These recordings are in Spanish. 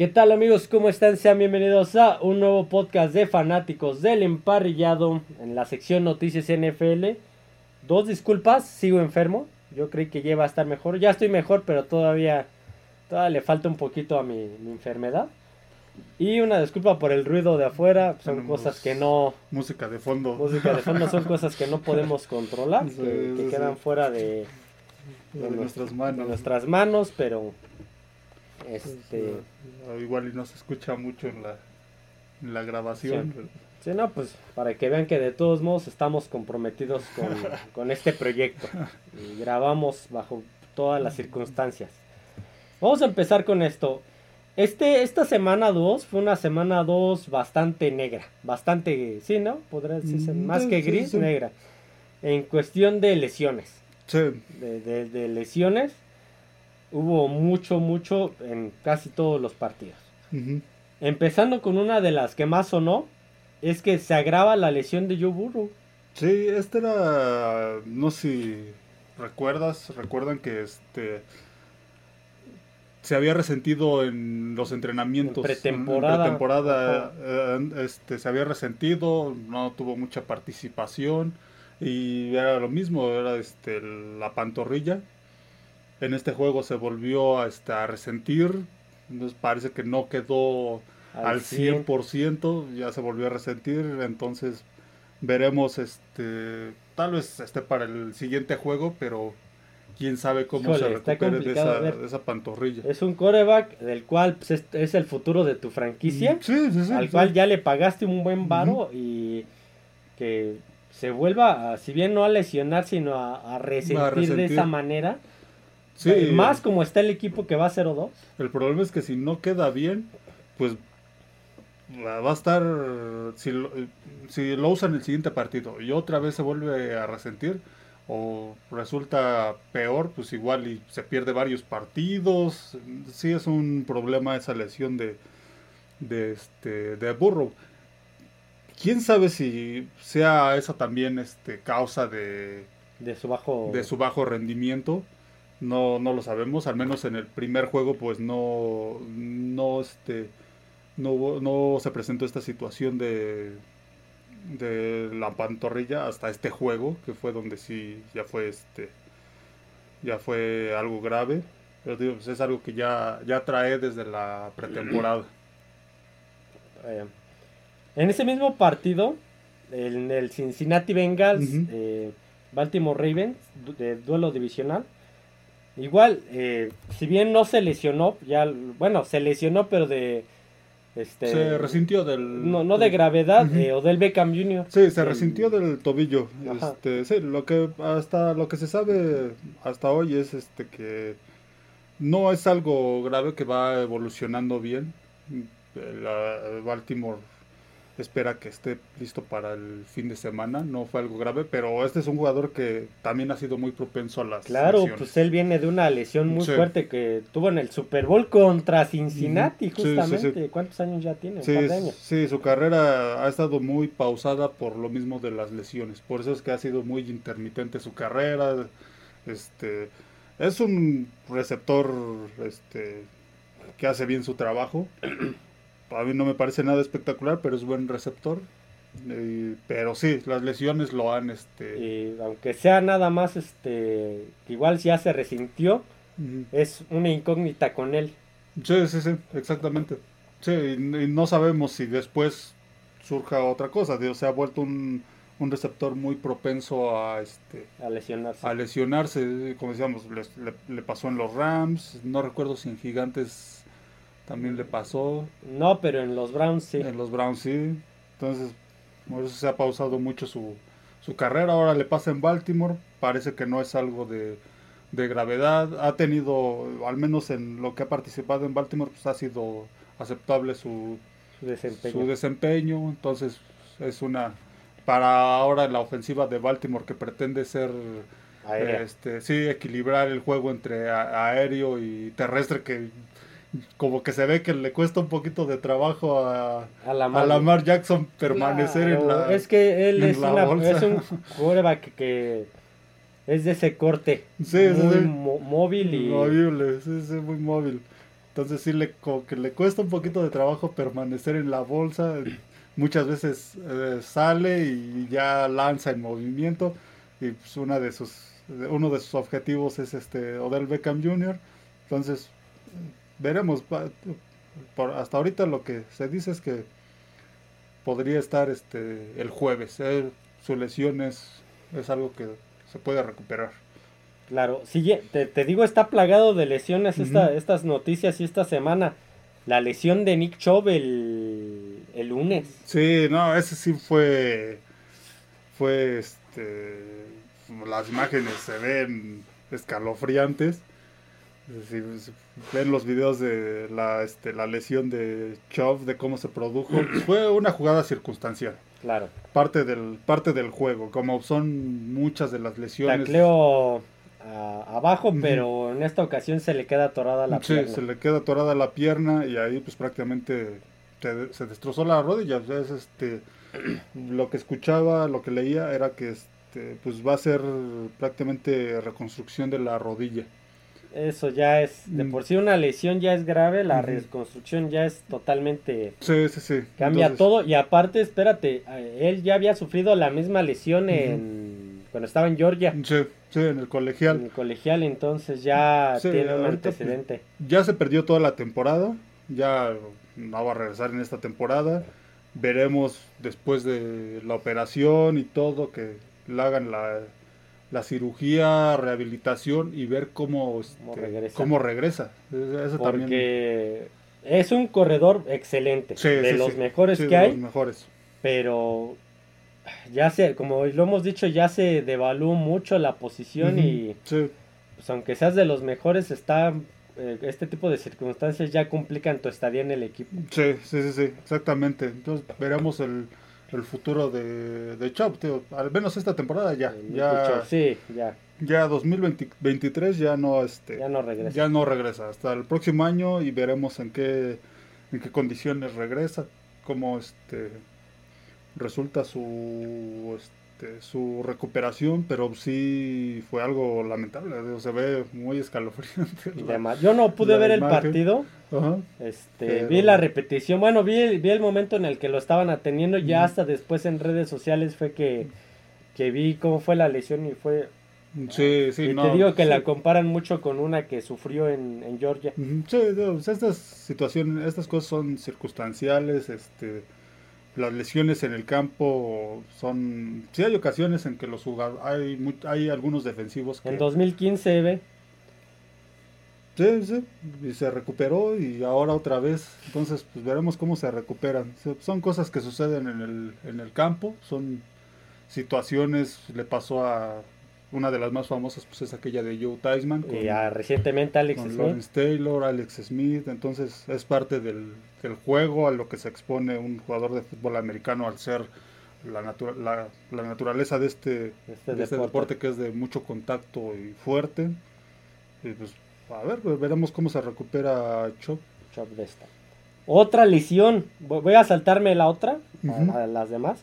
¿Qué tal amigos? ¿Cómo están? Sean bienvenidos a un nuevo podcast de fanáticos del emparrillado en la sección Noticias NFL. Dos disculpas, sigo enfermo. Yo creí que ya iba a estar mejor. Ya estoy mejor, pero todavía, todavía le falta un poquito a mi, mi enfermedad. Y una disculpa por el ruido de afuera. Son Tenemos cosas que no... Música de fondo. Música de fondo son cosas que no podemos controlar, Sí, que, que sí, quedan fuera de, de nuestras de manos. nuestras manos, pero... Este... Ah, Igual y no se escucha mucho en la, en la grabación. Sí. Sí, no, pues para que vean que de todos modos estamos comprometidos con, con este proyecto y grabamos bajo todas las circunstancias. Vamos a empezar con esto. Este, esta semana 2 fue una semana 2 bastante negra, bastante, sí, ¿no? Podría decirse, Mm, más sí, que sí, gris, sí. negra. En cuestión de lesiones, Sí, de, de- de lesiones, hubo mucho, mucho en casi todos los partidos. Empezando con una de las que más sonó, es que se agrava la lesión de Joe Burrow. Sí, este era, no sé si recuerdas, recuerdan que este se había resentido en los entrenamientos. En pretemporada. En pretemporada, eh, este, se había resentido, no tuvo mucha participación y era lo mismo, era este, la pantorrilla. En este juego se volvió a, este, a resentir, entonces parece que no quedó Al al 100. 100%, ya se volvió a resentir, entonces veremos este tal vez esté para el siguiente juego, pero quién sabe cómo Híjole, se recupere de esa, de esa pantorrilla. Es un coreback del cual pues, es, es el futuro de tu franquicia, Sí, sí, sí. al cual ya le pagaste un buen varo y que se vuelva, a, si bien no a lesionar, sino a, a resentir, de resentir. esa manera. Sí, Eh, Más como está el equipo que va 0-2. El problema es que si no queda bien, pues va a estar si lo, si lo usan el siguiente partido y otra vez se vuelve a resentir o resulta peor, pues igual y se pierde varios partidos. Sí es un problema esa lesión de de este de Burrow. Quién sabe si sea esa también este causa de De su bajo. de su bajo rendimiento. No, no lo sabemos, al menos en el primer juego pues no, no, este, no, no se presentó esta situación de, de la pantorrilla hasta este juego, que fue donde sí ya fue este, ya fue algo grave. Pero digo, pues, es algo que ya, ya trae desde la pretemporada. En ese mismo partido, en el Cincinnati Bengals, eh, Baltimore Ravens, de duelo divisional. Igual, eh, si bien no se lesionó, ya, bueno, se lesionó, pero de, este, se resintió del... no, no de gravedad, eh, Odell Beckham Jr. Sí, se El- resintió del tobillo. Ajá. Este, sí, lo que hasta lo que se sabe hasta hoy es este que no es algo grave que va evolucionando bien. La Baltimore espera que esté listo para el fin de semana. No fue algo grave, pero este es un jugador que también ha sido muy propenso a las Claro, lesiones. pues él viene de una lesión muy Sí. fuerte que tuvo en el Super Bowl contra Cincinnati. Sí, sí, justamente. ¿Cuántos años ya tiene? Sí, años. sí, su carrera ha estado muy pausada por lo mismo de las lesiones. Por eso es que ha sido muy intermitente su carrera. Este es un receptor este que hace bien su trabajo. A mí no me parece nada espectacular, pero es buen receptor. Eh, pero sí, las lesiones lo han este Y aunque sea nada más, este, igual ya se resintió, es una incógnita con él. Sí, sí, sí, exactamente. Sí, y, y no sabemos si después surja otra cosa. Digo, se ha vuelto un, un receptor muy propenso a este a lesionarse. a lesionarse, como decíamos, le, le pasó en los Rams, no recuerdo si en Gigantes también le pasó, No, pero en los Browns sí. en los Browns sí. Entonces, por eso se ha pausado mucho su, su carrera. Ahora le pasa en Baltimore, parece que no es algo de, de gravedad. Ha tenido, al menos en lo que ha participado en Baltimore, pues ha sido aceptable su, Su desempeño. su desempeño. Entonces, es una. Para ahora la ofensiva de Baltimore que pretende ser Aérea. este, sí, equilibrar el juego entre a- aéreo y terrestre que como que se ve que le cuesta un poquito de trabajo a, a la a. Lamar Jackson permanecer en Claro, la... Es que él en es, la una- es un quarterback que es de ese corte. Sí, muy sí. móvil y Movible, sí, sí, muy móvil. Entonces sí le, como que le cuesta un poquito de trabajo permanecer en la bolsa. Muchas veces eh, sale y ya lanza en movimiento. Y pues una de sus, uno de sus objetivos es este Odell Beckham Jr. Entonces veremos. Por, hasta ahorita lo que se dice es que podría estar este el jueves. Eh, su lesión es, es algo que se puede recuperar. Claro, sigue, te, te digo, está plagado de lesiones esta- Ujú. estas noticias y esta semana. La lesión de Nick Chubb el, el lunes. Sí, no, ese sí fue. Fue este. Las imágenes se ven escalofriantes. Si, si ven los videos de la, este, la lesión de Chubb, de cómo se produjo, fue una jugada circunstancial. Claro. Parte del, parte del juego, como son muchas de las lesiones. Tacleo a- abajo, pero en esta ocasión se le queda atorada la Sí, pierna. se le queda atorada la pierna y ahí pues prácticamente se, se destrozó la rodilla. O sea, es, este, lo que escuchaba, lo que leía era que este, pues va a ser prácticamente reconstrucción de la rodilla. Eso ya es, de Mm. por sí una lesión ya es grave, la reconstrucción ya es totalmente... Sí, sí, sí. Cambia Entonces, todo y aparte, espérate, eh, él ya había sufrido la misma lesión en cuando estaba en Georgia, Sí, sí, en el en colegial. el colegial, entonces ya Sí, tiene un antecedente. Ya se perdió toda la temporada. Ya no va a regresar en esta temporada. Veremos después de la operación y todo que le hagan la, la cirugía, rehabilitación y ver cómo, Cómo este, regresa. cómo regresa. Eso- eso también. Porque es un corredor excelente, Sí, de sí, los sí. mejores que de hay, los mejores. pero ya se, como lo hemos dicho, ya se devaluó mucho la posición y Sí, pues aunque seas de los mejores, está eh, este tipo de circunstancias ya complican tu estadía en el equipo. sí, sí, sí, sí, exactamente. Entonces veremos el, el futuro de, de Chubb, tío. Al menos esta temporada ya. El Ya, sí, ya, ya 2023 ya no este ya no regresa. ya no regresa hasta el próximo año y veremos en qué en qué condiciones regresa cómo este resulta su este, su recuperación pero sí fue algo lamentable se ve muy escalofriante la-. Yo no pude ver el partido, Ajá. este, Pero- vi la repetición, bueno, vi, el- vi el momento en el que lo estaban atendiendo, ya hasta después en redes sociales fue que, que vi cómo fue la lesión y fue, sí sí y no te digo que sí. la comparan mucho con una que sufrió en, en Georgia. Sí, pues estas situaciones, estas cosas son circunstanciales, este, las lesiones en el campo son, sí hay ocasiones en que los jugadores, hay, hay algunos defensivos que, En 2015, ve, sí, sí, y se recuperó y ahora otra vez, entonces pues veremos cómo se recuperan. Son cosas que suceden en el, en el campo, son situaciones, le pasó a una de las más famosas, pues es aquella de Joe Theismann con- y recientemente Alex con Smith. Lawrence Taylor, Alex Smith, entonces es parte del, del juego a lo que se expone un jugador de fútbol americano al ser la, natura- la, la naturaleza de este, Este de este deporte. deporte que es de mucho contacto y fuerte. Y pues a ver, pues, veremos cómo se recupera Chop. Chop de esta. Otra lesión, voy a saltarme la otra, a- las demás.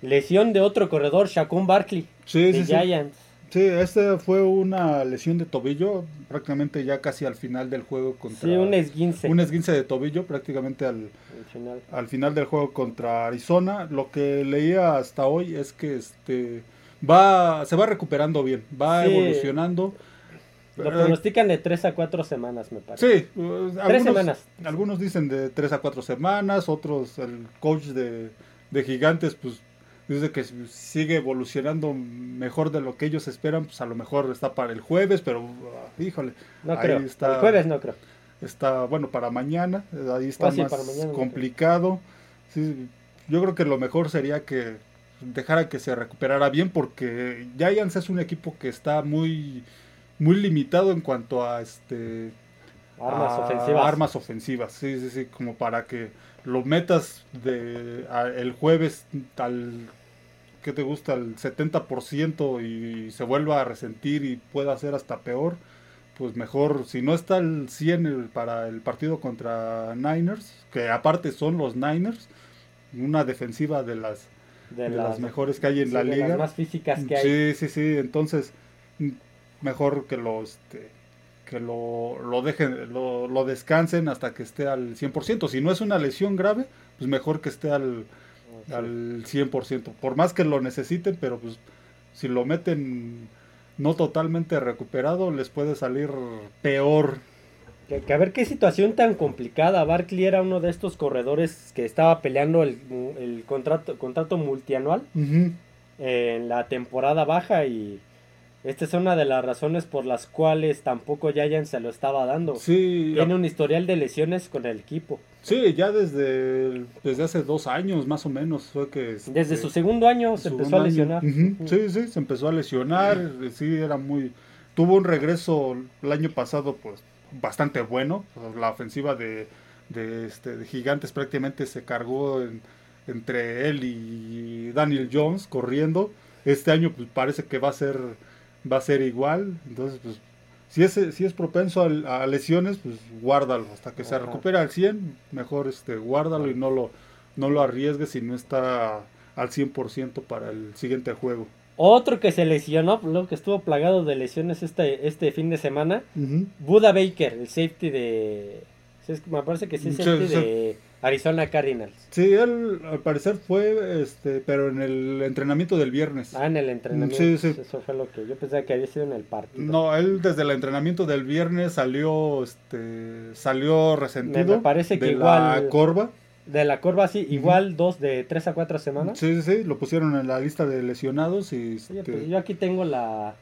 Lesión de otro corredor, Shaquem Barkley, Sí, de sí. Giants. Sí, esta fue una lesión de tobillo, prácticamente ya casi al final del juego contra... Sí, un esguince. un esguince de tobillo, prácticamente al, al final. al final del juego contra Arizona. Lo que leía hasta hoy es que este va se va recuperando bien, va Sí. evolucionando. Lo Eh, pronostican de 3 a 4 semanas, me parece. Sí, eh, algunos, semanas. algunos dicen de 3 a 4 semanas, otros, el coach de, de Gigantes, pues dice que sigue evolucionando mejor de lo que ellos esperan, pues a lo mejor está para el jueves, pero ah, híjole, No creo. está- El jueves no creo. está bueno para mañana, eh, ahí está Ah, sí, más mañana, complicado. Sí, yo creo que lo mejor sería que dejara que se recuperara bien porque Giants es un equipo que está muy muy limitado en cuanto a este Armas a ofensivas. armas ofensivas, sí, sí, sí, como para que lo metas de a- el jueves al que te gusta el 70% y se vuelva a resentir y pueda ser hasta peor, pues mejor si no está el 100 el- para el partido contra Niners, que aparte son los Niners, una defensiva de las de, de las mejores que hay en sí, la de liga. las más físicas que hay. Sí, sí, sí. Entonces, mm, mejor que lo, este, que lo, lo dejen, lo, lo descansen hasta que esté al 100%. Si no es una lesión grave, pues mejor que esté al, al 100%. Por más que lo necesiten, pero pues si lo meten no totalmente recuperado, les puede salir peor. Que, que a ver qué situación tan complicada. Barkley era uno de estos corredores que estaba peleando el, el contrato, contrato multianual Ujú. en la temporada baja y esta es una de las razones por las cuales tampoco Giants se lo estaba dando. Sí, Tiene un historial de lesiones con el equipo. sí, ya desde, desde hace dos años más o menos fue que... este, Desde su segundo año se empezó a lesionar. Sí, sí, se empezó a lesionar, sí, era muy... Tuvo un regreso el año pasado, pues, bastante bueno. La ofensiva de, de, este, de Gigantes prácticamente se cargó en- entre él y Daniel Jones corriendo. Este año, pues, parece que va a ser, va a ser igual. Entonces, pues, si es, si es propenso a, a lesiones, pues, guárdalo. Hasta que se recupere al 100, mejor este, guárdalo y no lo, no lo arriesgues si no está al 100% para el siguiente juego. Otro que se lesionó, lo que estuvo plagado de lesiones este, este fin de semana, Buda Baker, el safety de... Me parece que sí es Sí, safety sí. de Arizona Cardinals. Sí, él al parecer fue, este, pero en el entrenamiento del viernes. Ah, en el entrenamiento. Sí, sí. Eso fue lo que yo pensaba que había sido en el partido. No, él desde el entrenamiento del viernes salió, este, salió resentido Me- me parece que de igual- la corva. De la curva, sí, igual dos de tres a cuatro semanas. Sí, sí, sí, lo pusieron en la lista de lesionados y, Oye, este, pues yo aquí tengo la,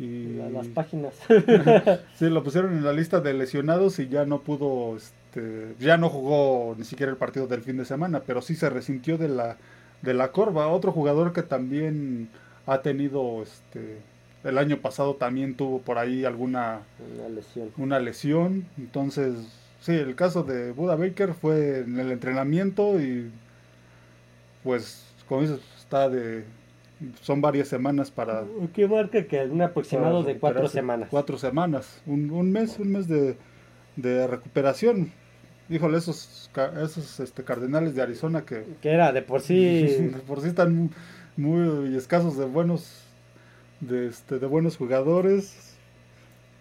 y- la- las páginas. sí, lo pusieron en la lista de lesionados y ya no pudo, este, ya no jugó ni siquiera el partido del fin de semana, pero sí se resintió de la, de la corva. Otro jugador que también ha tenido, este, el año pasado también tuvo por ahí alguna Una lesión. una lesión. Entonces, sí, el caso de Buda Baker fue en el entrenamiento y pues, como dices, está de... Son varias semanas para... ¿Qué marca que un aproximado de cuatro semanas? Cuatro semanas. Un, un mes, un mes de, de recuperación. Híjole, esos, esos este, cardenales de Arizona que Que era de por sí. por sí están muy escasos de buenos de, este, de buenos jugadores.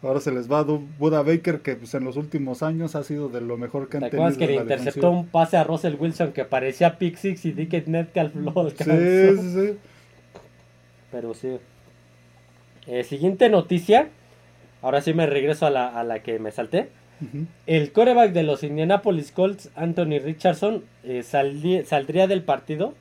Ahora se les va a Buda Baker, que pues, en los últimos años ha sido de lo mejor que ¿Te han acuerdas tenido. que le interceptó defensiva. un pase a Russell Wilson que parecía pick six y Dickett Metcalf lo alcanzó? Sí, sí, sí. Pero sí. Eh, siguiente noticia. Ahora sí me regreso a la, a la que me salté. El coreback de los Indianapolis Colts, Anthony Richardson, eh, saldría del partido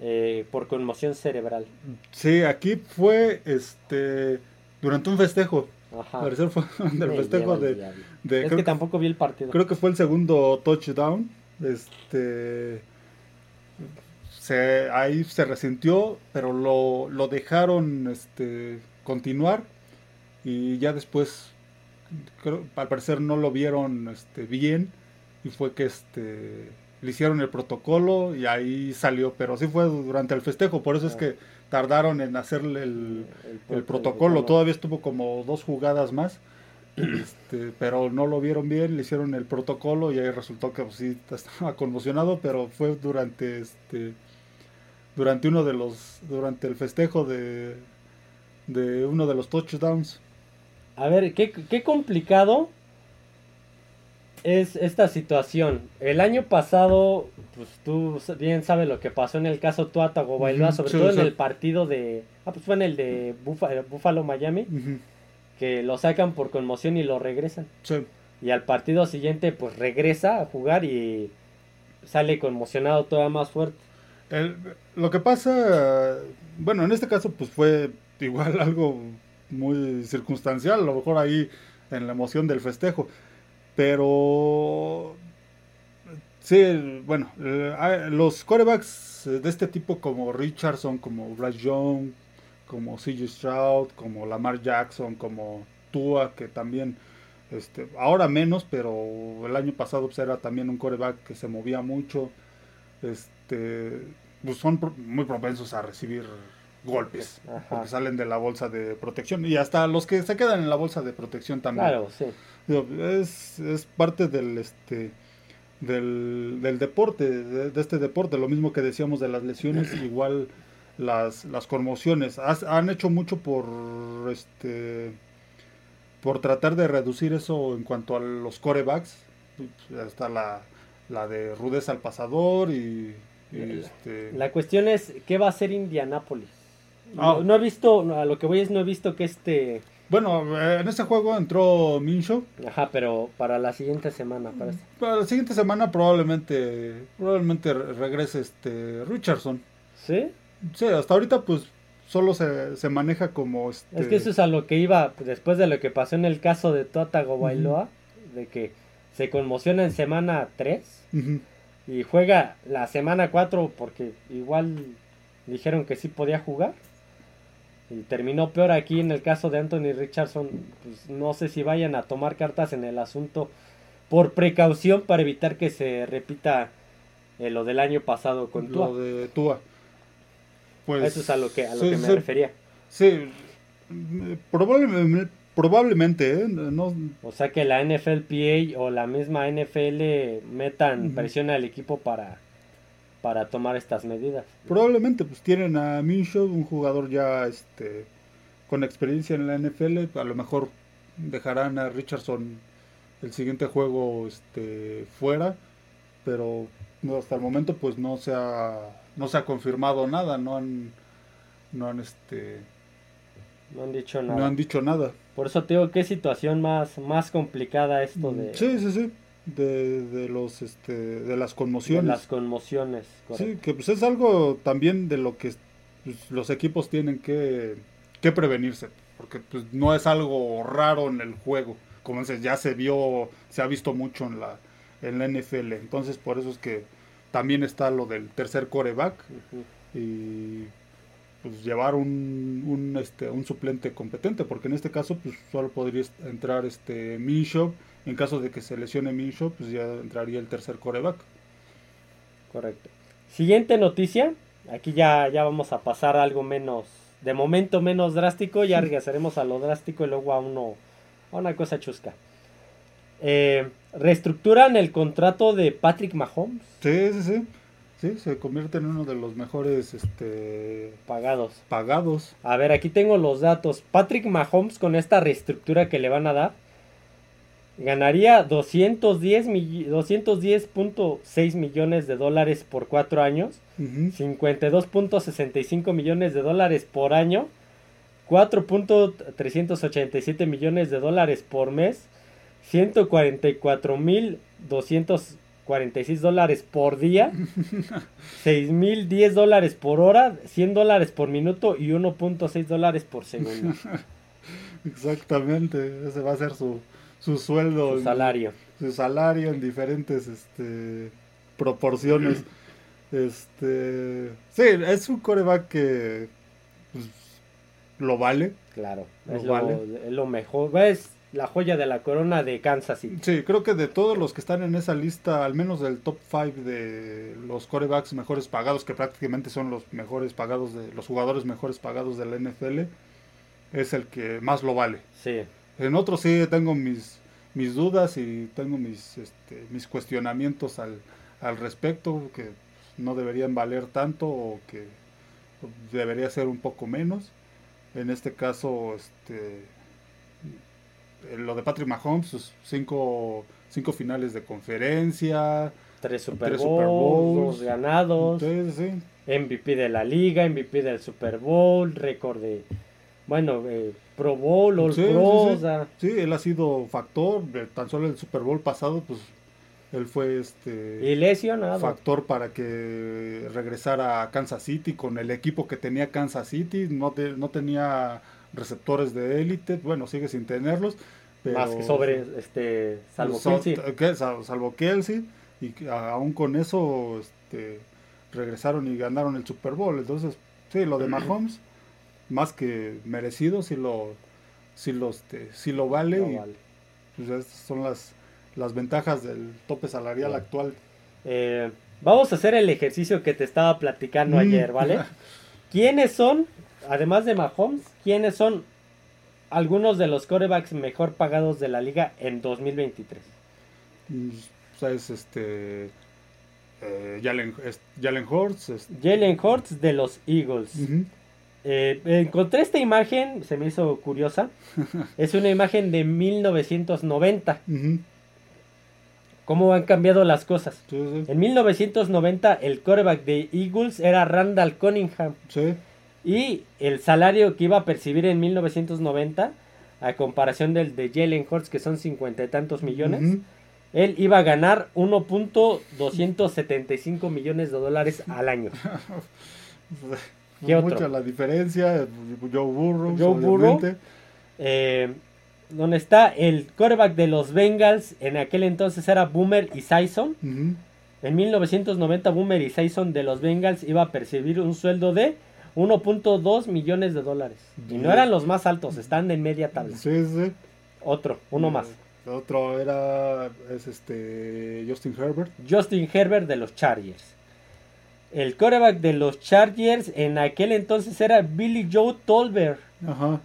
eh, por conmoción cerebral. Sí, aquí fue este durante un festejo. Ajá. Parecer fue del festejo de- Es creo, que tampoco vi el partido. creo que fue el segundo touchdown. Este se, ahí se resintió, pero lo, lo dejaron este, continuar y ya después, creo, al parecer no lo vieron este, bien y fue que este, le hicieron el protocolo y ahí salió, pero sí fue durante el festejo, por eso es Ah. que tardaron en hacerle el, El- el protocolo, todavía estuvo como dos jugadas más. Este, pero no lo vieron bien, le hicieron el protocolo y ahí resultó que pues, sí estaba conmocionado, pero fue durante este durante uno de los durante el festejo de de uno de los touchdowns. A ver, qué, qué complicado es esta situación. El año pasado, pues tú bien sabes lo que pasó en el caso Tua Tagovailoa, Ujú, sobre sí, todo sí. en el partido de... Ah, pues fue en el de Bufa- Buffalo Miami, que lo sacan por conmoción y lo regresan. sí. Y al partido siguiente, pues regresa a jugar y sale conmocionado todavía más fuerte. El- lo que pasa, bueno, en este caso pues fue igual algo muy circunstancial, a lo mejor ahí en la emoción del festejo, pero sí, bueno, eh, ah, los corebacks de este tipo como Richardson, como Bryce Young, como CJ Stroud, como Lamar Jackson, como Tua, que también este, ahora menos, pero el año pasado pues, era también un coreback que se movía mucho. Este, pues son muy propensos a recibir golpes, Ajá. porque salen de la bolsa de protección y hasta los que se quedan en la bolsa de protección también. Claro, sí. Es, es parte del este del, del deporte, de, de este deporte, lo mismo que decíamos de las lesiones, igual las, las conmociones. Has- han hecho mucho por este por tratar de reducir eso en cuanto a los corebacks, está la, la de rudeza al pasador y, y este... La cuestión es, ¿qué va a hacer Indianápolis? Ah. No, no he visto, a lo que voy es, no he visto que este... Bueno, eh, en este juego entró Minshew. Ajá, pero para la siguiente semana, parece. Para la siguiente semana probablemente probablemente re- regrese este Richardson. ¿Sí? Sí, hasta ahorita pues solo se, se maneja como este Es que eso es a lo que iba después de lo que pasó en el caso de Tuatago Bailoa, de que se conmociona en semana 3 Ujú. y juega la semana 4 porque igual dijeron que sí podía jugar. Y terminó peor aquí en el caso de Anthony Richardson. Pues no sé si vayan a tomar cartas en el asunto por precaución para evitar que se repita eh, lo del año pasado con Tua. lo de Tua. Pues Eso es a lo que, a lo sí, que me sí, refería. Sí, probablemente, probablemente ¿eh? no, O sea que la NFLPA o la misma NFL metan presión al equipo para, para tomar estas medidas. probablemente pues tienen a Minshew, un jugador ya este con experiencia en la NFL, a lo mejor dejarán a Richardson el siguiente juego este fuera, pero no, hasta el momento pues no se ha no se ha confirmado nada, no han no han este No han dicho nada. no han dicho nada. Por eso te digo qué situación más, más complicada esto de, Sí, sí, sí, de, de los este de las de conmociones. las conmociones. Sí, que pues es algo también de lo que pues, los equipos tienen que, que prevenirse, porque pues no es algo raro en el juego, como dices, ya se vio, se ha visto mucho en la, en la NFL, entonces por eso es que también está lo del tercer coreback y pues llevar un, un, este, un suplente competente, porque en este caso pues solo podría entrar este Minshew, en caso de que se lesione Minshew, pues ya entraría el tercer coreback. Correcto. Siguiente noticia. Aquí ya, ya vamos a pasar a algo menos, de momento menos drástico. Ya regresaremos a lo drástico y luego a uno, a una cosa chusca. Eh, reestructuran el contrato de Patrick Mahomes Sí, sí, sí. Sí, se convierte en uno de los mejores este, pagados. pagados. A ver, aquí tengo los datos. Patrick Mahomes con esta reestructura que le van a dar ganaría 210 mill- 210.6 millones de dólares por cuatro años, Ujú. 52.65 millones de dólares por año, 4.387 millones de dólares por mes, 144.246 dólares por día, 6.010 dólares por hora, 100 dólares por minuto y 1.6 dólares por segundo. Exactamente, ese va a ser su, su sueldo, Su en- salario. su salario en diferentes este, proporciones. Este, sí, es un coreback que pues, lo vale. Claro, Lo es lo, vale. es lo mejor. Es la joya de la corona de Kansas City. Sí, creo que de todos los que están en esa lista, al menos del top 5 de los corebacks mejores pagados, que prácticamente son los mejores pagados de los jugadores mejores pagados de la NFL, es el que más lo vale. Sí, En otros sí tengo mis mis dudas y tengo mis este, mis cuestionamientos al, al respecto que no deberían valer tanto o que debería ser un poco menos. En este caso, este lo de Patrick Mahomes, sus cinco, cinco finales de conferencia, tres Super Tres Bowls, Super Bowls. dos ganados, sí, MVP de la liga, MVP del Super Bowl, récord de, bueno, eh, Pro Bowl, All Sí, Pro, sí, o sí. sea, Sí, él ha sido factor, eh, tan solo el Super Bowl pasado, pues él fue este y lesionado. factor para que regresara a Kansas City con el equipo que tenía Kansas City, no, te- no tenía receptores de élite, bueno, sigue sin tenerlos, pero Más que sobre, este, salvo so- Kelsey. que- sal- salvo Kelsey, y aún con eso este, regresaron y ganaron el Super Bowl, entonces sí, lo de Mahomes, más que merecido, sí lo, sí lo, este, sí lo vale, No y vale. pues estas son las, las ventajas del tope salarial actual. Eh, vamos a hacer el ejercicio que te estaba platicando Mm. ayer, ¿vale? ¿Quiénes son, además de Mahomes, quiénes son algunos de los corebacks mejor pagados de la liga en 2023? Mm, o sea, es este eh, Jalen, es Jalen Hurts, es- Jalen de los Eagles. Eh, encontré esta imagen, se me hizo curiosa. es una imagen de 1990. Ujú. ¿Cómo han cambiado las cosas? Sí, sí. En 1990 el quarterback de Eagles era Randall Cunningham. Sí. Y el salario que iba a percibir en 1990, a comparación del de Jalen Hurts, que son cincuenta y tantos millones, él iba a ganar 1.275 millones de dólares al año. ¿Qué Mucha otro? la diferencia. Joe Burrow. Joe Burrow. Eh, donde está el quarterback de los Bengals, en aquel entonces era Boomer y Sison. En 1990 Boomer y Sison de los Bengals iba a percibir un sueldo de 1.2 millones de dólares. Y no eran los más altos, están en media tabla. Sí, sí. Otro, uno más. Otro era es este Justin Herbert. Justin Herbert de los Chargers. El quarterback de los Chargers en aquel entonces era Billy Joe Tolbert. Ajá.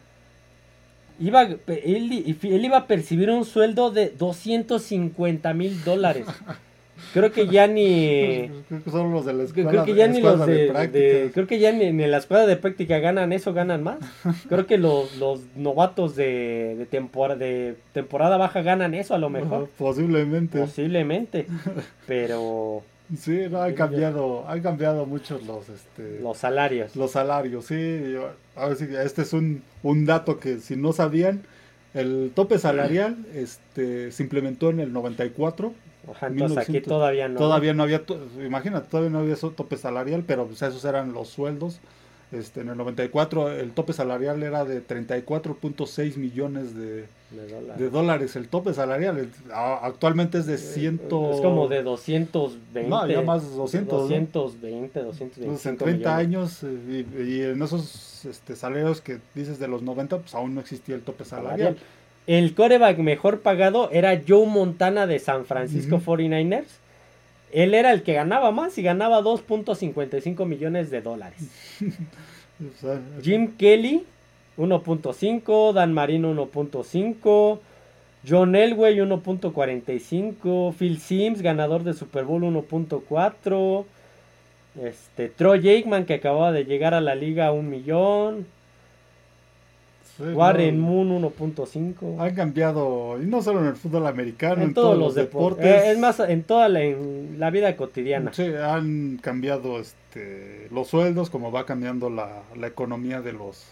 Iba, él, él iba a percibir un sueldo de 250 mil dólares. Creo que ya ni... Creo que son los de la Creo, escuela, que ya ni los de, prácticas. de- creo que ya ni, en la escuela de práctica ganan eso, ganan más. Creo que los, los novatos de, de, tempora- de temporada baja ganan eso a lo Ajá, mejor. posiblemente. Posiblemente. Pero Sí, no, han cambiado, han cambiado mucho los este los salarios. los salarios, sí. yo- a ver si este es un, un dato que si no sabían, el tope salarial este se implementó en el 94. Ajá, entonces aquí 1900. todavía no. Todavía no había, imagínate, todavía no había eso tope salarial, pero pues esos eran los sueldos. Este, en el 94 el tope salarial era de 34.6 millones de, de dólares. de dólares. El tope salarial actualmente es de 100. Es como de 220. No, ya más 200, ¿no? 220, 225 Pues en 30 millones. años eh, y, y en esos este, salarios que dices de los 90, pues aún no existía el tope salarial. El coreback mejor pagado era Joe Montana de San Francisco Ujú. 49ers. Él era el que ganaba más y ganaba 2.55 millones de dólares. Jim Kelly 1.5, Dan Marino 1.5, John Elway 1.45, Phil Sims ganador de Super Bowl 1.4, este Troy Aikman que acababa de llegar a la liga a un millón, sí, Warren no, Moon 1.5. han cambiado, y no solo en el fútbol americano, En todos los deportes. Eh, es más, en toda la, en la vida cotidiana. Sí, han cambiado este, los sueldos, como va cambiando la, la economía de los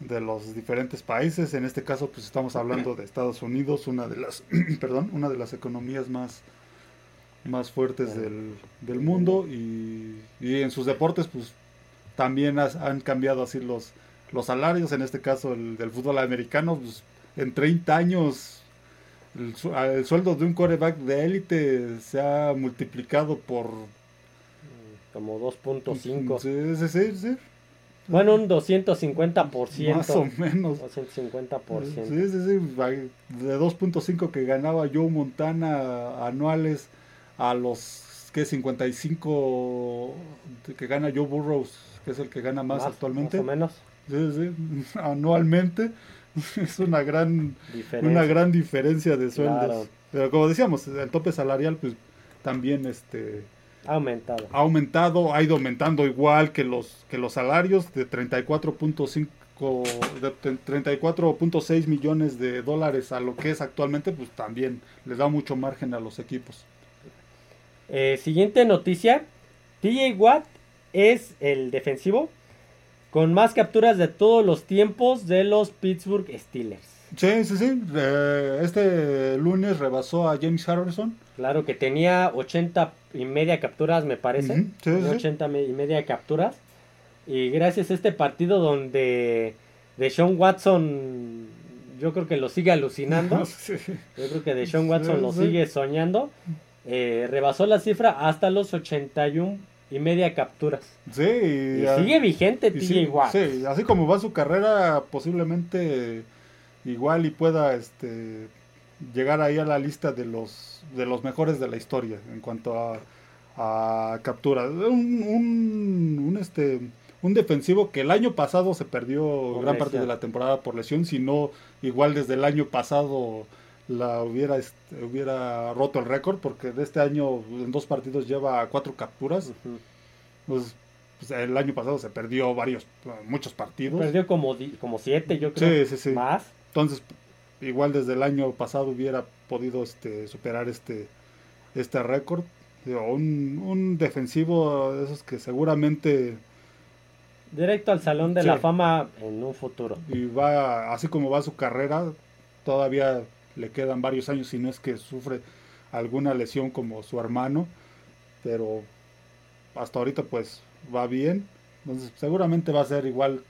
de los diferentes países. En este caso, pues estamos hablando de Estados Unidos, una de las, perdón, una de las economías más más fuertes del, del mundo y, y en sus deportes, pues también has- han cambiado así los los salarios. En este caso, el del fútbol americano, pues en 30 años el, su- el sueldo de un coreback de élite se ha multiplicado por Como 2.5. Sí, sí, sí, sí. Bueno, un 250%. Más o menos. 250%. Sí, sí, sí. De 2.5 que ganaba Joe Montana anuales a los que 55 que gana Joe Burrows, que es el que gana más, actualmente. Más o menos. Sí, sí, anualmente. Es una gran Diferencia. una gran diferencia de sueldos. Claro. Pero como decíamos, el tope salarial pues también este Ha aumentado. ha aumentado, ha ido aumentando igual que los que los salarios de 34.5 de 34.6 millones de dólares a lo que es actualmente, pues también les da mucho margen a los equipos. Eh, siguiente noticia. TJ Watt es el defensivo con más capturas de todos los tiempos de los Pittsburgh Steelers. Sí, sí, sí. eh, este lunes rebasó a James Harrison. Claro que tenía 80 y media capturas, me parece. Ujú, sí, sí. 80 me- y media capturas. Y gracias a este partido donde Deshaun Watson, yo creo que lo sigue alucinando. Sí. Yo creo que Deshaun Watson Sí, lo sigue soñando. Eh, rebasó la cifra hasta los 81 y media capturas. Sí, y, Y sigue vigente TJ sí, Watt. sí, así como va su carrera, posiblemente igual y pueda este llegar ahí a la lista de los de los mejores de la historia en cuanto a, a capturas. Un, un, un, este un defensivo que el año pasado se perdió Por gran parte de la temporada por lesión, si no igual desde el año pasado la hubiera este, hubiera roto el récord porque de este año en dos partidos lleva cuatro capturas pues pues, el año pasado se perdió varios, muchos partidos. Perdió como, como siete, yo creo. Sí, sí, sí. Más. Entonces, igual desde el año pasado hubiera podido este, superar este, este récord. Un, un defensivo de esos que seguramente Directo al Salón de la Fama en un futuro. Y va, así como va su carrera, todavía le quedan varios años, si no es que sufre alguna lesión como su hermano, pero hasta ahorita pues va bien. Entonces seguramente va a ser igual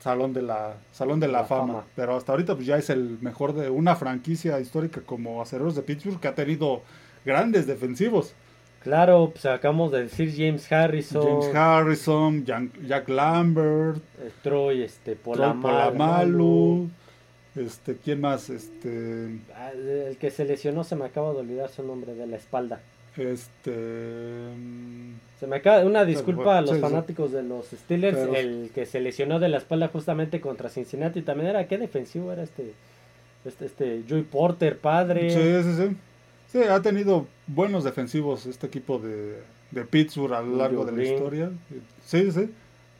Salón de la, Salón de la, fama. Pero hasta ahorita pues ya es el mejor de una franquicia histórica como Acereros de Pittsburgh que ha tenido grandes defensivos. Claro, pues acabamos de decir James Harrison. James Harrison, Jack Lambert. Troy, este, Polamalu. Este, ¿quién más? Este. Ah, el que se lesionó se me acaba de olvidar su nombre de la espalda. Este. Se me acaba. Una disculpa a los fanáticos de los Steelers. el que se lesionó de la espalda justamente contra Cincinnati también era. ¿Qué defensivo era este? Este, este Joey Porter, padre. Sí, sí, sí. Sí, ha tenido buenos defensivos este equipo de, de Pittsburgh a lo largo de la historia. Sí, sí.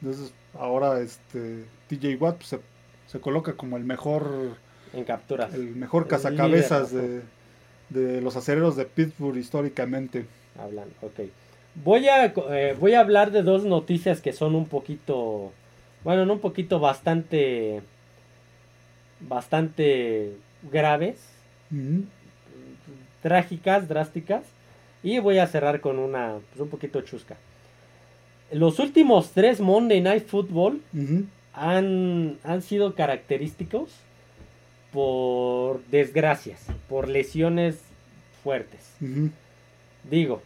Entonces, ahora este TJ Watt pues, se, se, coloca como el mejor en capturas. El mejor cazacabezas de, de, los acereros de Pittsburgh históricamente. Hablan, ok. Voy a, eh, voy a hablar de dos noticias que son un poquito, bueno, no un poquito, bastante, bastante graves trágicas, drásticas. Y voy a cerrar con una, pues un poquito chusca. Los últimos tres Monday Night Football han, han sido característicos por desgracias, por lesiones fuertes. Digo,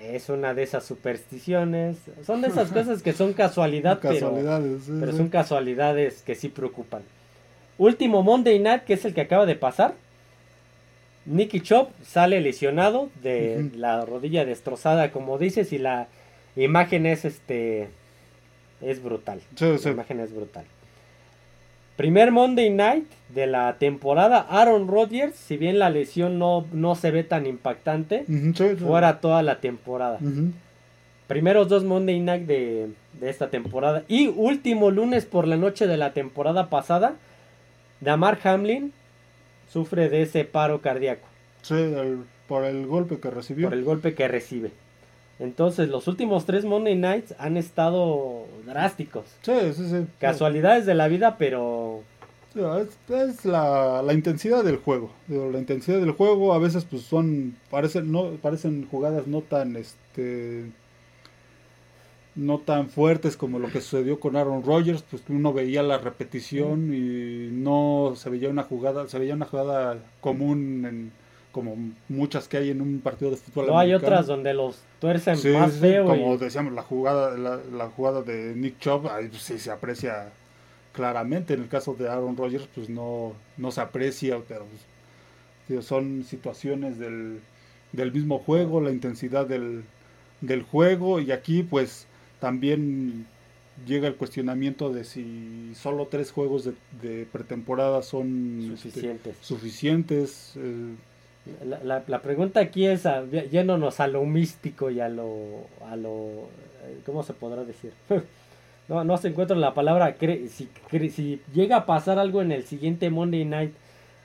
es una de esas supersticiones. Son de esas cosas que son casualidad, pero, pero son casualidades que sí preocupan. Último Monday Night, que es el que acaba de pasar. Nicky Chop sale lesionado de la rodilla destrozada, como dices, y la imagen es este es brutal. La imagen es brutal. Primer Monday Night de la temporada, Aaron Rodgers, si bien la lesión no, no se ve tan impactante, fuera toda la temporada. Primeros dos Monday Night de, de, esta temporada. Y último lunes por la noche de la temporada pasada, Damar Hamlin sufre de ese paro cardíaco. Sí, por el golpe que recibió. Por el golpe que recibe. Entonces, los últimos tres Monday Nights han estado drásticos. Sí, sí, sí. Casualidades de la vida, pero... es, la, la, intensidad del juego. La intensidad del juego a veces pues son... Parecen, no, parecen jugadas no tan... este no tan fuertes como lo que sucedió con Aaron Rodgers, pues uno veía la repetición y no se veía una jugada, se veía una jugada común en, como muchas que hay en un partido de fútbol. No hay otras donde los tuercen más feo. Como decíamos, la jugada, la, jugada de Nick Chubb, ahí pues, sí se aprecia claramente. En el caso de Aaron Rodgers, pues no, no se aprecia, pero pues, son situaciones del, del mismo juego, la intensidad del, del juego, y aquí pues también llega el cuestionamiento de si solo tres juegos de, pretemporada son este, suficientes. suficientes eh. La, la, pregunta aquí es a, yéndonos a lo místico y a lo, a lo eh, ¿cómo se podrá decir? no, no se encuentra la palabra si, si llega a pasar algo en el siguiente Monday Night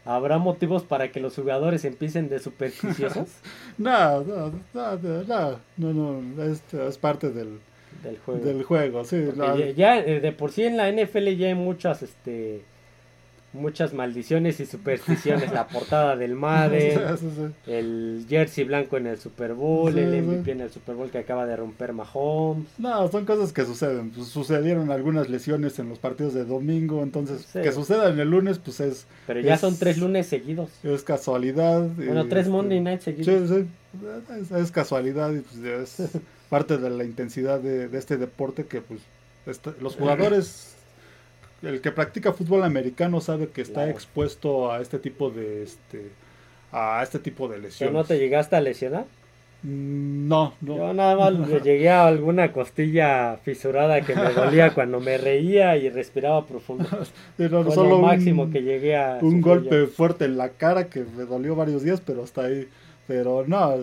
¿Habrá motivos para que los jugadores empiecen de supersticiosos? no, no, no, no, no, no, es parte del, del juego. Del juego, sí. Ya, eh, de por sí en la NFL ya hay muchas, este, muchas maldiciones y supersticiones. la portada del Madden, el jersey blanco en el Super Bowl, el MVP en el Super Bowl que acaba de romper Mahomes. No, son cosas que suceden. Pues, sucedieron algunas lesiones en los partidos de domingo, entonces que suceda en el lunes, pues es. Pero ya son tres lunes seguidos. Es casualidad. Bueno, tres Monday Night seguidos. Sí, sí. Es, casualidad y pues es parte de la intensidad de, este deporte que pues los jugadores el que practica fútbol americano sabe que está expuesto a este tipo de este a este tipo de lesiones. no te llegaste a lesionar? Mm, no, no. Yo nada más llegué a alguna costilla fisurada que me dolía cuando me reía y respiraba profundo. solo lo máximo que llegué a. Un golpe fuerte en la cara que me dolió varios días, pero hasta ahí Pero no,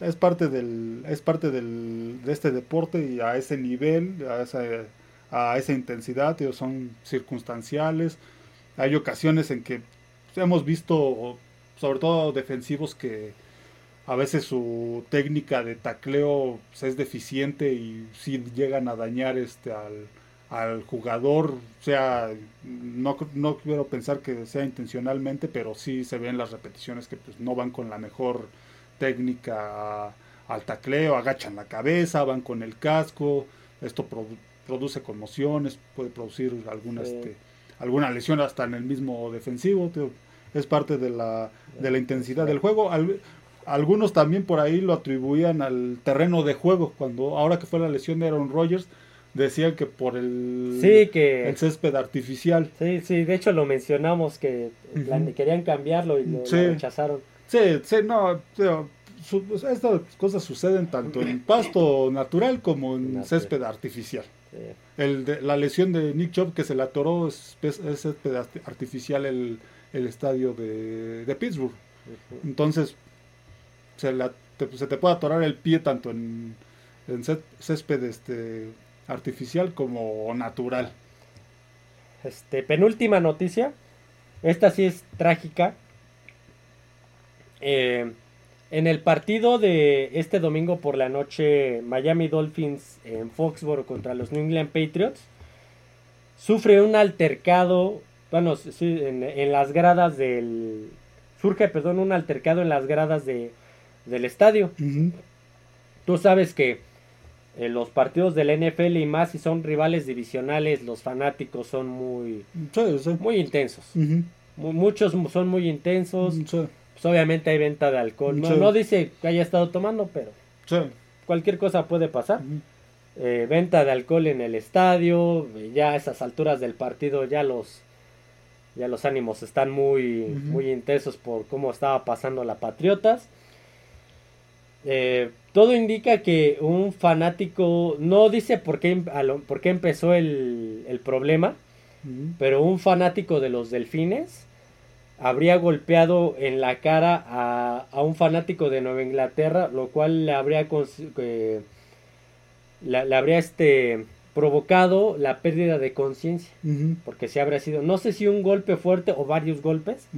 es parte del, es parte del, de este deporte y a ese nivel, a esa, a esa intensidad, son circunstanciales. Hay ocasiones en que hemos visto, sobre todo defensivos, que a veces su técnica de tacleo es deficiente y si llegan a dañar este al, al jugador, o sea, no, no quiero pensar que sea intencionalmente, pero sí se ven las repeticiones que pues, no van con la mejor técnica al tacleo, agachan la cabeza, van con el casco, esto produce conmociones, puede producir alguna, este, alguna lesión hasta en el mismo defensivo, es parte de la, de la intensidad del juego. algunos también por ahí lo atribuían al terreno de juego, cuando ahora que fue la lesión de Aaron Rodgers, decían que por el, que, el césped artificial. Sí, sí, de hecho lo mencionamos que querían cambiarlo y lo, rechazaron. Sí, sí, no, estas cosas suceden tanto en pasto natural como en césped artificial. El de, la lesión de Nick Chubb que se le atoró es, césped artificial el, el estadio de, de Pittsburgh. Entonces, se, te, se te puede atorar el pie tanto en, en césped este, artificial como natural. Este, penúltima noticia. Esta sí es trágica. Eh, en el partido de este domingo por la noche, Miami Dolphins en Foxborough contra los New England Patriots, sufre un altercado, bueno, en, las gradas del... Surge, perdón, un altercado en las gradas de, del estadio. Tú sabes que en eh, los partidos del NFL y más si son rivales divisionales, los fanáticos son muy, muy intensos. muchos son muy intensos. Pues obviamente hay venta de alcohol. No, dice que haya estado tomando, pero cualquier cosa puede pasar. Eh, venta de alcohol en el estadio, ya a esas alturas del partido ya los ya los ánimos están muy, muy intensos por cómo estaba pasando la Patriotas. Eh, todo indica que un fanático, no dice por qué, por qué empezó el, problema, pero un fanático de los delfines habría golpeado en la cara a, un fanático de Nueva Inglaterra, lo cual le habría, eh, le, habría este, provocado la pérdida de conciencia, porque si habría sido, no sé si un golpe fuerte o varios golpes,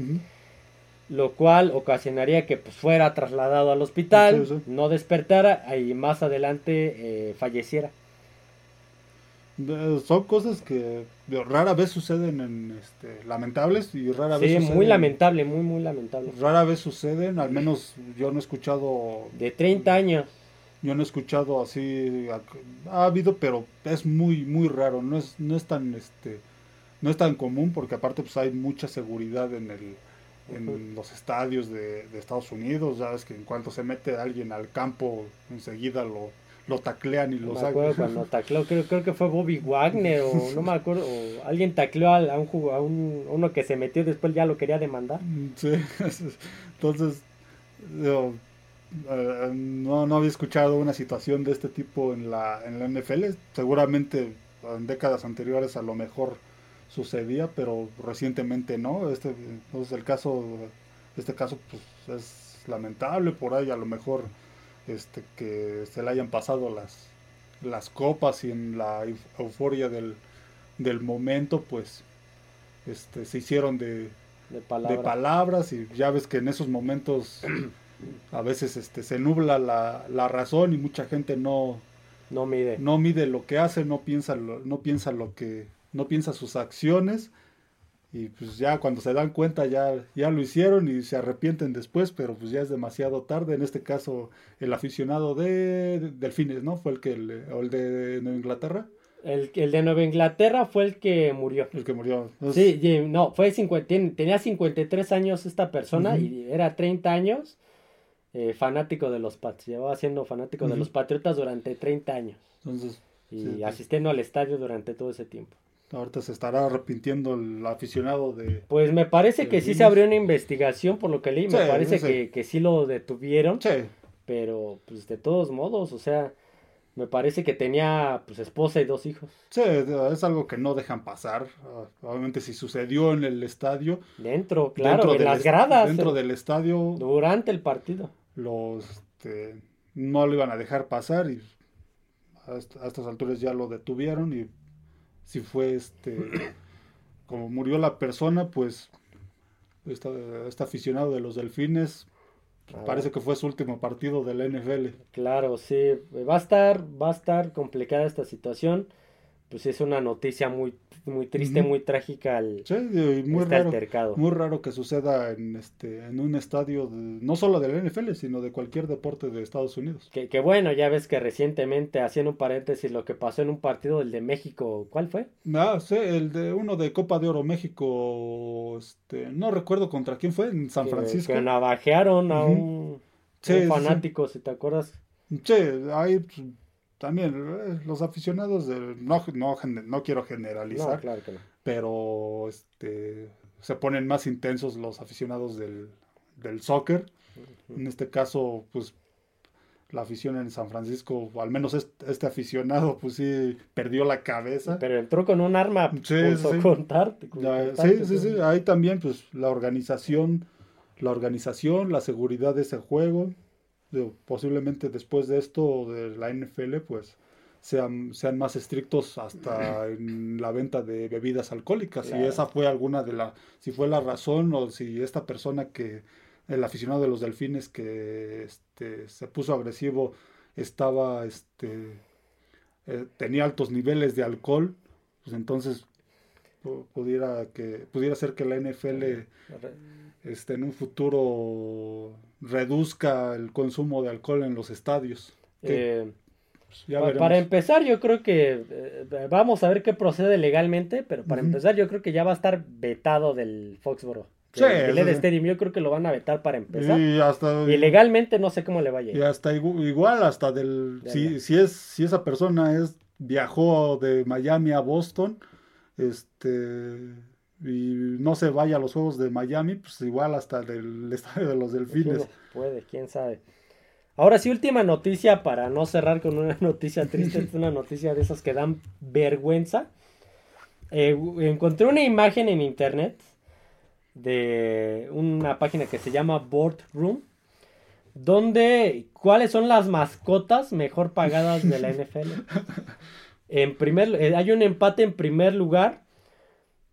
lo cual ocasionaría que pues, fuera trasladado al hospital, no despertara y más adelante eh, falleciera. Son cosas que rara vez suceden en este, lamentables y rara vez sí, muy lamentable, muy muy lamentable. Rara vez suceden, al menos yo no he escuchado de 30 años. Yo no he escuchado así ha habido, pero es muy muy raro, no es no es tan este no es tan común porque aparte pues hay mucha seguridad en el en los estadios de, Estados Unidos, sabes que en cuanto se mete alguien al campo, enseguida lo, lo taclean y lo sacan. cuando tacleó, creo, creo, que fue Bobby Wagner o no me acuerdo, o alguien tacleó a, un, a un, uno que se metió después ya lo quería demandar. Mm, sí, entonces eh, no, no había escuchado una situación de este tipo en la, en la NFL, seguramente en décadas anteriores a lo mejor sucedía, pero recientemente no. Este, entonces el caso, este caso pues es lamentable por ahí, a lo mejor este que se le hayan pasado las las copas y en la euforia del, del momento pues este se hicieron de, de, palabras y ya ves que en esos momentos a veces este se nubla la, la razón y mucha gente no no mide. no mide lo que hace no piensa lo, no piensa lo que no piensa sus acciones y pues ya cuando se dan cuenta ya, ya lo hicieron y se arrepienten después, pero pues ya es demasiado tarde. En este caso, el aficionado de, Delfines, ¿no? Fue el que, el, o el de Nueva Inglaterra. El, el, de Nueva Inglaterra fue el que murió. El que murió. Sí, no, fue 50, tenía 53 años esta persona y era 30 años eh, fanático de los Pats. Llevaba siendo fanático de los Patriotas durante 30 años. Entonces, y asistiendo al estadio durante todo ese tiempo. Ahorita se estará arrepintiendo el aficionado de... Pues me parece que sí se abrió una investigación por lo que leí. me parece que, que sí lo detuvieron. Sí. Pero pues de todos modos, o sea, Me parece que tenía pues esposa y dos hijos. Sí, es algo que no dejan pasar. Ah, Obviamente si sucedió en el estadio, Dentro, claro, dentro en las gradas. dentro eh, del estadio, Durante el partido. los este, no lo iban a dejar pasar y a estas alturas ya lo detuvieron y si fue este como murió la persona pues este aficionado de los delfines Ah, parece que fue su último partido de la NFL Claro, sí. Va a estar, va a estar complicada esta situación. Pues es una noticia muy, muy triste, muy trágica el, Sí, muy este raro altercado. muy raro que suceda en este en un estadio de- no solo de la NFL sino de cualquier deporte de Estados Unidos Que, que bueno, ya ves que recientemente, haciendo un paréntesis, lo que pasó en un partido del de México, ¿cuál fue? Ah, sí, el de uno de Copa de Oro México, este, no recuerdo contra quién fue, en San Que- Francisco. Que navajearon a un, Sí, un fanático, si te acuerdas. Sí, ahí pues, también eh, los aficionados de, no, no, no quiero No, generalizar, claro que no. pero este, se ponen más intensos los aficionados del, del soccer. En este caso, pues la afición en San Francisco, al menos este, este aficionado, pues sí, perdió la cabeza. Pero entró con un arma Sí, punzo sí. contarte- sí, sí, sí, pues. ahí también pues la organización, la organización, la seguridad de ese juego, digo, posiblemente después de esto de la NFL pues sean, sean más estrictos hasta en la venta de bebidas alcohólicas, si esa fue alguna de la, si fue la razón o si esta persona que, el aficionado de los delfines que este, se puso agresivo estaba, este, eh, tenía altos niveles de alcohol, pues entonces pudiera que pudiera ser que la NFL este, en un futuro reduzca el consumo de alcohol en los estadios. Eh, ya para empezar, yo creo que eh, vamos a ver qué procede legalmente, pero para empezar, yo creo que ya va a estar vetado del Foxboro. Sí, sí. Stadium, yo creo que lo van a vetar para empezar. y hasta Y legalmente no sé cómo le vaya. y hasta igu- igual hasta del si, si es si esa persona es viajó de Miami a Boston este y no se vaya a los juegos de Miami pues igual hasta del estadio de los delfines Puede, quién sabe. Ahora sí, última noticia para no cerrar con una noticia triste, es una noticia de esas que dan vergüenza. Eh, encontré una imagen en internet de una página que se llama Boardroom, donde cuáles son las mascotas mejor pagadas de la NFL. En primer, eh, hay un empate en primer lugar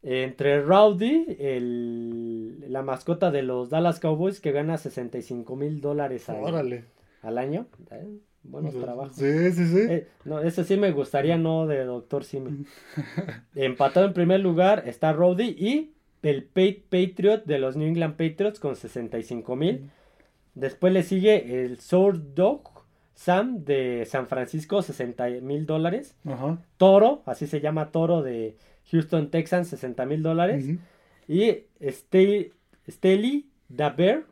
entre Rowdy, el- la mascota de los Dallas Cowboys, que gana 65 mil dólares al, órale al año. Eh, Buenos trabajos. sí sí sí Eh, no, ese sí me gustaría, no de Doctor Simi. Empatado en primer lugar está Rowdy y el Pa- Patriot de los New England Patriots con 65 mil. Después le sigue el Sword Dog Sam de San Francisco, 60 mil dólares. Ajá. Toro, así se llama Toro de Houston Texans, 60 mil dólares. Y Ste- Staley Daber,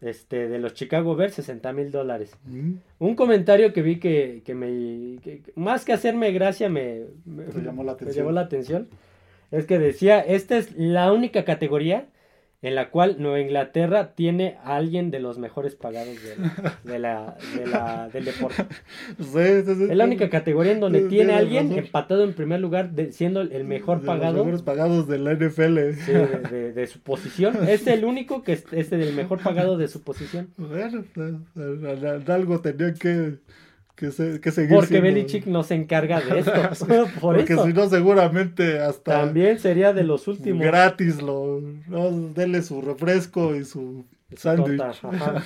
este, de los Chicago Bears, 60 mil dólares. Ujú. Un comentario que vi que, que me, que- más que hacerme gracia, me, me- Te llamó la me atención. llamó la atención. Es que decía, esta es la única categoría en la cual Nueva Inglaterra tiene a alguien de los mejores pagados de la- de la- de la- del deporte. Sí, sí, sí. Es la única categoría en donde tiene a alguien empatado en primer lugar, de- siendo el mejor De los pagado mejores pagados de la NFL. sí, de, de- de su posición. Es el único que es, es el mejor pagado de su posición. Bueno, de algo tenía que, que, se- que seguir Porque siendo. Belichick no se encarga de esto. Sí, Por Porque si no, seguramente hasta También sería de los últimos. gratis lo, no, dele su refresco y su Tota, ajá.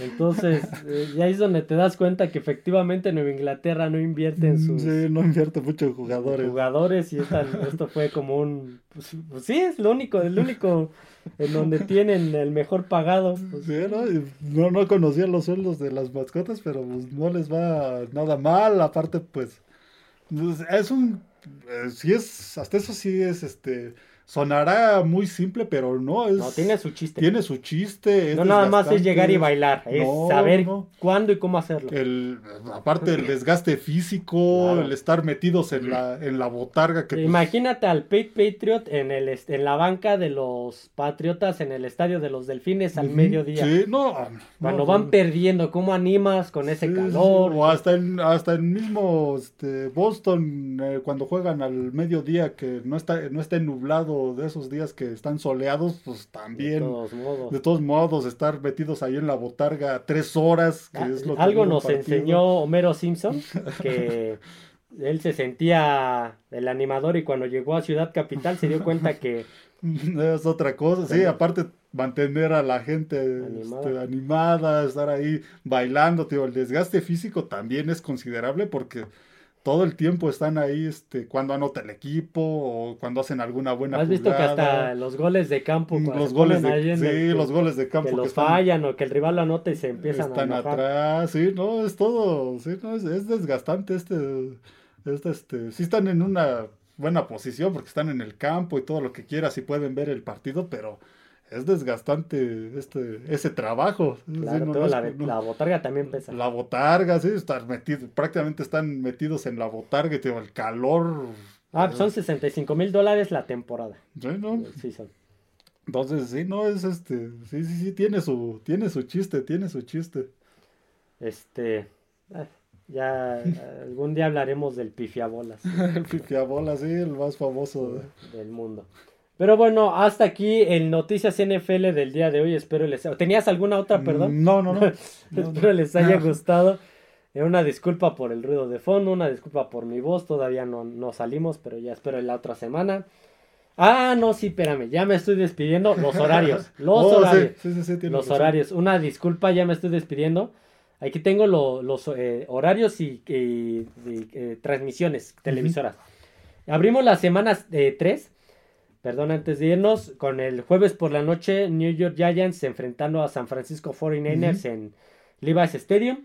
Entonces, eh, ya es donde te das cuenta que efectivamente Nueva Inglaterra no invierte en sus Sí, no invierte mucho en jugadores. jugadores y esta- esto fue como un... Pues, pues sí, es lo único, el único en donde tienen el mejor pagado. pues, Sí, ¿no? No, no conocía los sueldos de las mascotas, pero pues no les va nada mal. Aparte, pues, pues, es un. eh, sí es. Hasta eso sí es este sonará muy simple, pero no es. No, tiene su chiste. Tiene su chiste. no nada más es llegar y bailar, es No, saber no. cuándo y cómo hacerlo. El, aparte el desgaste físico, Claro. el estar metidos en la, en la botarga que pues, Imagínate al Pate Patriot en, el, en la banca de los Patriotas en el estadio de los Delfines al Ujú, mediodía. Sí, no. Cuando no, van perdiendo, ¿cómo animas con ese sí, sí, calor? O hasta en, hasta en mismo este, Boston, eh, cuando juegan al mediodía, que no está, no esté nublado de esos días que están soleados, pues de también. todos modos. De todos modos, estar metidos ahí en la botarga tres horas, que Ah, es lo que Algo un nos enseñó Homero Simpson, que él se sentía el animador y cuando llegó a Ciudad Capital se dio cuenta que Es otra cosa, sí, aparte mantener a la gente Animada. este, animada, estar ahí bailando, tío, el desgaste físico también es considerable porque todo el tiempo están ahí, este, cuando anota el equipo o cuando hacen alguna buena has visto que hasta los goles de campo cuando los goles de, sí, el- los goles de campo que los están, fallan o que el rival lo anota y se empiezan a están enojar. atrás, sí, no, es todo, sí, no, es, es desgastante este, este, este, sí están en una buena posición porque están en el campo y todo lo que quieras y pueden ver el partido, pero es desgastante este, ese trabajo. Sí, Claro, no, todo no es la, que- no. la botarga también pesa. La botarga, sí, estar metido, prácticamente están metidos en la botarga y te el calor. Ah, son 65 mil dólares la temporada. Sí, ¿no? Sí, son. Entonces, sí, no, es este, sí, sí, sí, tiene su, tiene su chiste, tiene su chiste. Este. ah, Ya algún día hablaremos del pifiabolas El pifiabola, sí, el más famoso. del mundo. Pero bueno, hasta aquí el Noticias NFL del día de hoy. Espero les. ¿Tenías alguna otra, perdón? No, no, no. No, no. Espero les haya gustado. Eh, Una disculpa por el ruido de fondo, una disculpa por mi voz. Todavía no, no salimos, pero ya espero la otra semana. Ah, no, sí, espérame. Ya me estoy despidiendo. Los horarios. Los Oh, horarios. Sí, sí, sí, tiene los razón. horarios. Una disculpa, ya me estoy despidiendo. Aquí tengo lo- los eh, horarios y, y- y, eh, transmisiones televisoras. Abrimos la semana 3. Perdón, antes de irnos, con el jueves por la noche, New York Giants enfrentando a San Francisco 49ers en Levi's Stadium.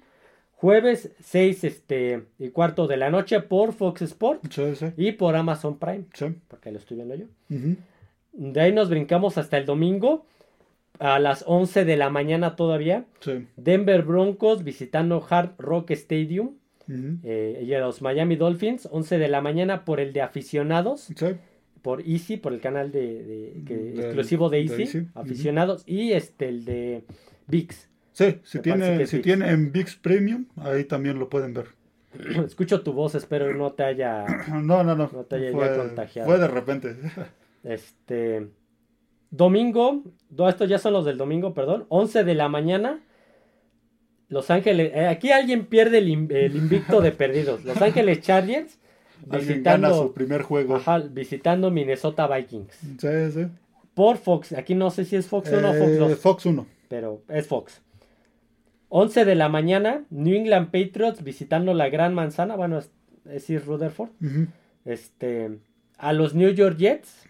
Jueves 6 este, y cuarto de la noche por Fox Sports Sí, sí, y por Amazon Prime, sí. porque lo estoy viendo yo. De ahí nos brincamos hasta el domingo a las 11 de la mañana todavía. Sí. Denver Broncos visitando Hard Rock Stadium eh, y a los Miami Dolphins, 11 de la mañana por el de aficionados, Sí. Por Easy, por el canal de, de- que- Del- exclusivo de de Easy, aficionados, y este el de VIX. Sí, si tiene, si tiene en VIX Premium, ahí también lo pueden ver. Escucho tu voz, espero no te haya No, no, no. No te haya fue, contagiado. fue de repente. Este. Domingo. no, estos ya son los del domingo, perdón. 11 de la mañana. Los Ángeles. eh, aquí alguien pierde el invicto de perdidos. Los Ángeles Chargers. Alguien gana su primer juego. ajá, visitando Minnesota Vikings. Sí, sí. Por Fox. Aquí no sé si es Fox 1 o Fox Eh, 2. Fox 1. Pero es Fox. 11 de la mañana. New England Patriots visitando la Gran Manzana. Bueno, es, es Rutherford. Este. A los New York Jets.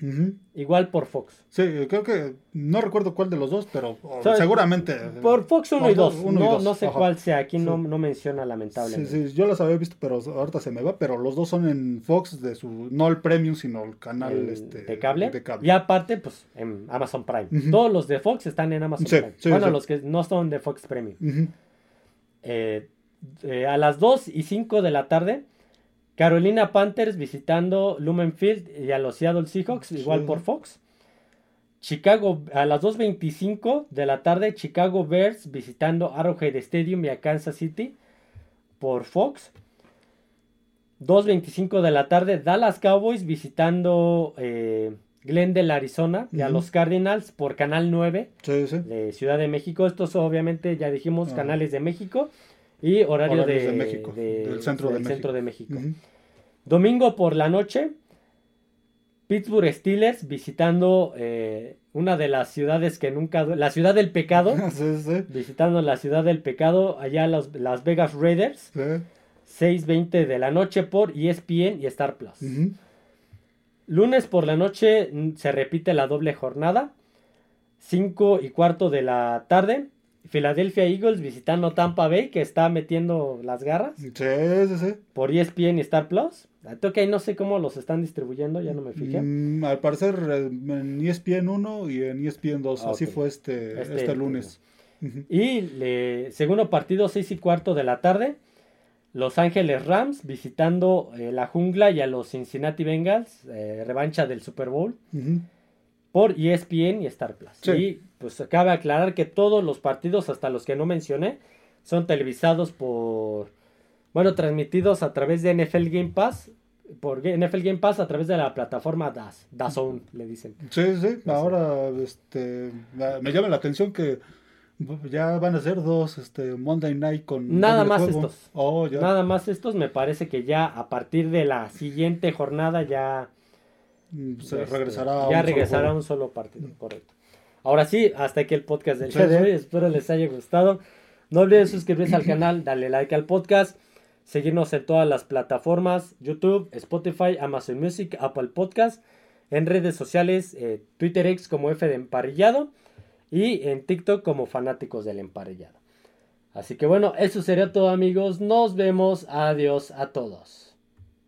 Igual por Fox. Sí, creo que no recuerdo cuál de los dos, pero oh, seguramente. Por Fox 1 y Por 2. uno y No, dos, no sé ajá. cuál sea. Aquí no, Sí. no menciona Sí, lamentablemente. sí, yo las había visto, pero ahorita se me va. Pero los dos son en Fox, de su no el Premium, sino el canal El este, de, cable. de cable. Y aparte, pues en Amazon Prime. Todos los de Fox están en Amazon Sí, Prime. sí, bueno, sí. los que no son de Fox Premium. Eh, eh, a las 2 y 5 de la tarde, Carolina Panthers visitando Lumen Field y a los Seattle Seahawks, igual Sí. por Fox. Chicago, a las 2.25 de la tarde, Chicago Bears visitando Arrowhead Stadium y a Kansas City por Fox. 2.25 de la tarde, Dallas Cowboys visitando eh, Glendale, Arizona y a los Cardinals por Canal 9 Sí, sí. de Ciudad de México. Estos obviamente ya dijimos canales de México y horario de, de México, de- del centro de del México. centro de México. Ujú. Domingo por la noche, Pittsburgh Steelers visitando eh, una de las ciudades que nunca... La ciudad del pecado. sí, sí. visitando la ciudad del pecado, allá los, Las Vegas Raiders. sí. 6.20 de la noche por ESPN y Star Plus. Lunes por la noche se repite la doble jornada. 5 y cuarto de la tarde. Philadelphia Eagles visitando Tampa Bay, que está metiendo las garras. Sí, sí, sí. Por ESPN y Star Plus. Ok, no sé cómo los están distribuyendo, ya no me fijé. Mm, al parecer en ESPN 1 y en ESPN 2. Así fue este, este, este lunes. Y le, segundo partido, 6 y cuarto de la tarde. Los Ángeles Rams visitando eh, la jungla y a los Cincinnati Bengals, eh, revancha del Super Bowl, por ESPN y Star Plus. Y pues acaba de aclarar que todos los partidos, hasta los que no mencioné, son televisados por, bueno, transmitidos a través de NFL Game Pass, por NFL Game Pass a travez de la plataforma DAS, DAZN, le dicen. Sí, sí, ahora este, me llama la atención que ya van a ser dos este, Monday Night con... Nada más estos. Oh, Nada más estos. Me parece que ya a partir de la siguiente jornada ya... Mm, este, regresará ya regresará solo un solo partido, correcto. Ahora sí, hasta aquí el podcast del día de hoy. Espero les haya gustado. No olviden suscribirse al canal, darle like al podcast, seguirnos en todas las plataformas, YouTube, Spotify, Amazon Music, Apple Podcast, en redes sociales, eh, Twitter X como F de Emparrillado y en TikTok como fanáticos del emparellado. Así que bueno, eso sería todo amigos. Nos vemos. Adiós a todos.